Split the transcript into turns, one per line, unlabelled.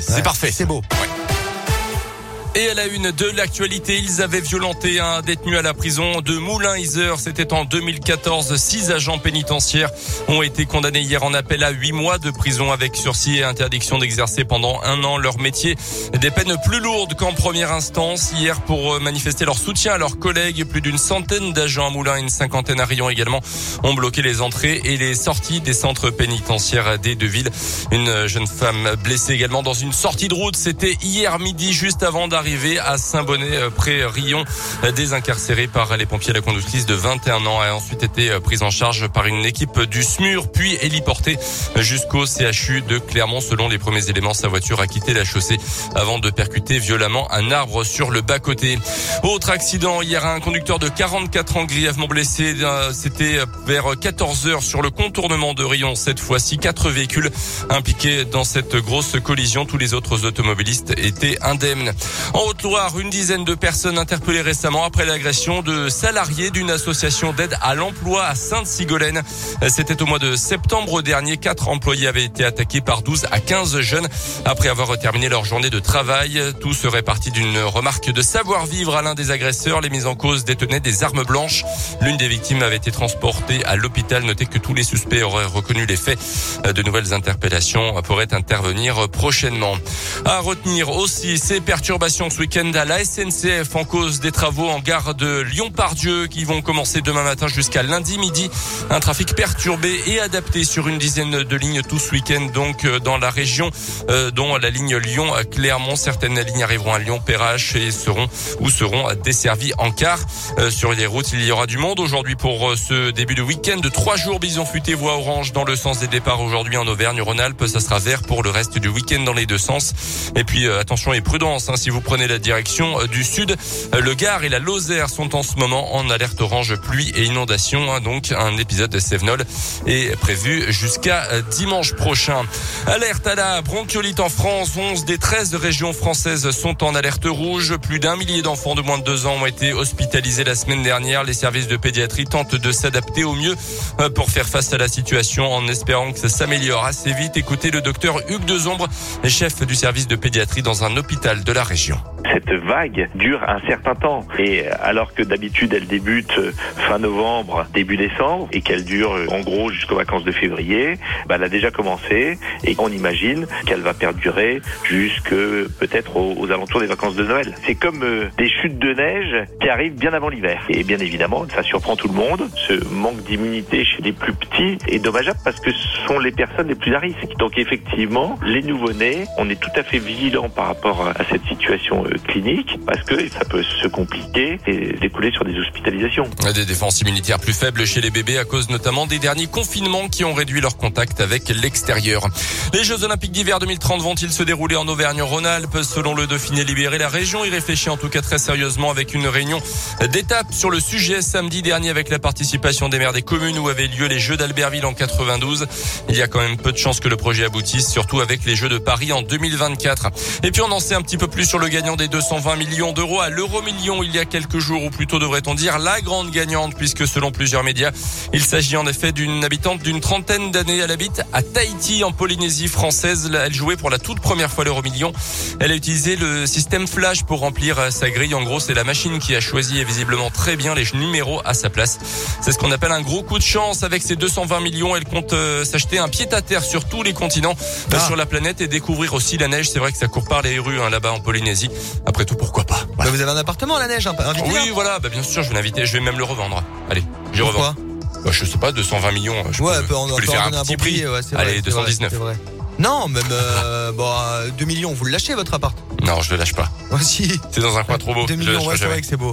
c'est
Ouais,
parfait.
C'est beau.
Et à la une de l'actualité, ils avaient violenté un détenu à la prison de Moulin-Isère. C'était en 2014. Six agents pénitentiaires ont été condamnés hier en appel à huit mois de prison avec sursis et interdiction d'exercer pendant un an leur métier. Des peines plus lourdes qu'en première instance. Hier, pour manifester leur soutien à leurs collègues, plus d'une centaine d'agents à Moulin et une cinquantaine à Rion également ont bloqué les entrées et les sorties des centres pénitentiaires des deux villes. Une jeune femme blessée également dans une sortie de route. C'était hier midi, juste avant d'arriver à Saint-Bonnet, euh, près Rion, désincarcérée par les pompiers. La conductrice de 21 ans a ensuite été euh, prise en charge par une équipe du SMUR, puis héliportée jusqu'au CHU de Clermont. Selon les premiers éléments, sa voiture a quitté la chaussée avant de percuter violemment un arbre sur le bas-côté. Autre accident, hier, un conducteur de 44 ans grièvement blessé. Euh, C'était vers 14 heures sur le contournement de Rion. Cette fois-ci, quatre véhicules impliqués dans cette grosse collision. Tous les autres automobilistes étaient indemnes. En Haute-Loire, une dizaine de personnes interpellées récemment après l'agression de salariés d'une association d'aide à l'emploi à Sainte-Sigolène. C'était au mois de septembre dernier. Quatre employés avaient été attaqués par 12 à 15 jeunes après avoir terminé leur journée de travail. Tout serait parti d'une remarque de savoir-vivre à l'un des agresseurs. Les mises en cause détenaient des armes blanches. L'une des victimes avait été transportée à l'hôpital. Notez que tous les suspects auraient reconnu les faits. De nouvelles interpellations pourraient intervenir prochainement. À retenir aussi ces perturbations ce week-end à la SNCF en cause des travaux en gare de Lyon-Pardieu qui vont commencer demain matin jusqu'à lundi midi. Un trafic perturbé et adapté sur une dizaine de lignes tout ce week-end donc dans la région euh, dont la ligne Lyon-Clermont. Certaines lignes arriveront à Lyon-Perrache et seront ou seront desservies en car. Euh, sur les routes, il y aura du monde aujourd'hui pour euh, ce début de week-end de trois jours. Bison futé voie orange dans le sens des départs aujourd'hui en Auvergne-Rhône-Alpes. Ça sera vert pour le reste du week-end dans les deux sens. Et puis attention et prudence hein, si vous prenez la direction du sud. Le Gard et la Lozère sont en ce moment en alerte orange pluie et inondation. Hein, donc un épisode de Sévenol est prévu jusqu'à dimanche prochain. Alerte à la bronchiolite en France. 11 des 13 régions françaises sont en alerte rouge. Plus d'un millier d'enfants de moins de deux ans ont été hospitalisés la semaine dernière. Les services de pédiatrie tentent de s'adapter au mieux pour faire face à la situation en espérant que ça s'améliore assez vite. Écoutez le docteur Hugues Dezombre, chef du service de pédiatrie dans un hôpital de la région
cette vague dure un certain temps. Et alors que d'habitude elle débute fin novembre, début décembre, et qu'elle dure en gros jusqu'aux vacances de février, bah, elle a déjà commencé et on imagine qu'elle va perdurer jusque peut-être aux, alentours des vacances de Noël. C'est comme euh, des chutes de neige qui arrivent bien avant l'hiver. Et bien évidemment, ça surprend tout le monde. Ce manque d'immunité chez les plus petits est dommageable parce que ce sont les personnes les plus à risque. Donc effectivement, les nouveau-nés, on est tout à fait vigilant par rapport à cette situation euh, clinique parce que ça peut se compliquer et découler sur des hospitalisations.
Des défenses immunitaires plus faibles chez les bébés à cause notamment des derniers confinements qui ont réduit leur contact avec l'extérieur. Les Jeux Olympiques d'hiver 2030 vont-ils se dérouler en Auvergne-Rhône-Alpes? Selon le Dauphiné libéré, la région y réfléchit en tout cas très sérieusement avec une réunion d'étape sur le sujet samedi dernier avec la participation des maires des communes où avaient lieu les Jeux d'Albertville en 92. Il y a quand même peu de chances que le projet aboutisse, surtout avec les Jeux de Paris en 2024. Et puis on en sait un petit peu plus sur le gagnant des 220 millions d'euros à l'euro million il y a quelques jours, ou plutôt devrait-on dire la grande gagnante, puisque selon plusieurs médias, il s'agit en effet d'une habitante d'une trentaine d'années. Elle habite à Tahiti, en Polynésie française. Elle jouait pour la toute première fois l'euro million. Elle a utilisé le système flash pour remplir sa grille. En gros, c'est la machine qui a choisi et visiblement très bien les numéros à sa place. C'est ce qu'on appelle un gros coup de chance. Avec ses 220 millions, elle compte euh, s'acheter un pied à terre sur tous les continents euh,
Ah.
sur la planète et découvrir aussi la neige. C'est vrai que ça court par les rues hein, là-bas en Polynésie. Après tout, pourquoi pas
Bah, vous avez un appartement à la neige, invitez
Oui, voilà, bah, bien sûr, je vais l'inviter. Je vais même le revendre. Allez, je revends. Bah, je sais pas, 220 millions. Je
Ouais,
peux,
on
je peux lui
peut
faire
en
un
un
petit
bon
prix.
prix. Ouais,
Allez,
c'est vrai,
219.
c'est vrai. Non, même euh, bon, euh, 2 millions, vous le lâchez votre appart
Non, je le lâche pas.
Ouais, si.
C'est dans un coin trop beau.
2
Je le
millions, ouais, c'est vrai que c'est beau.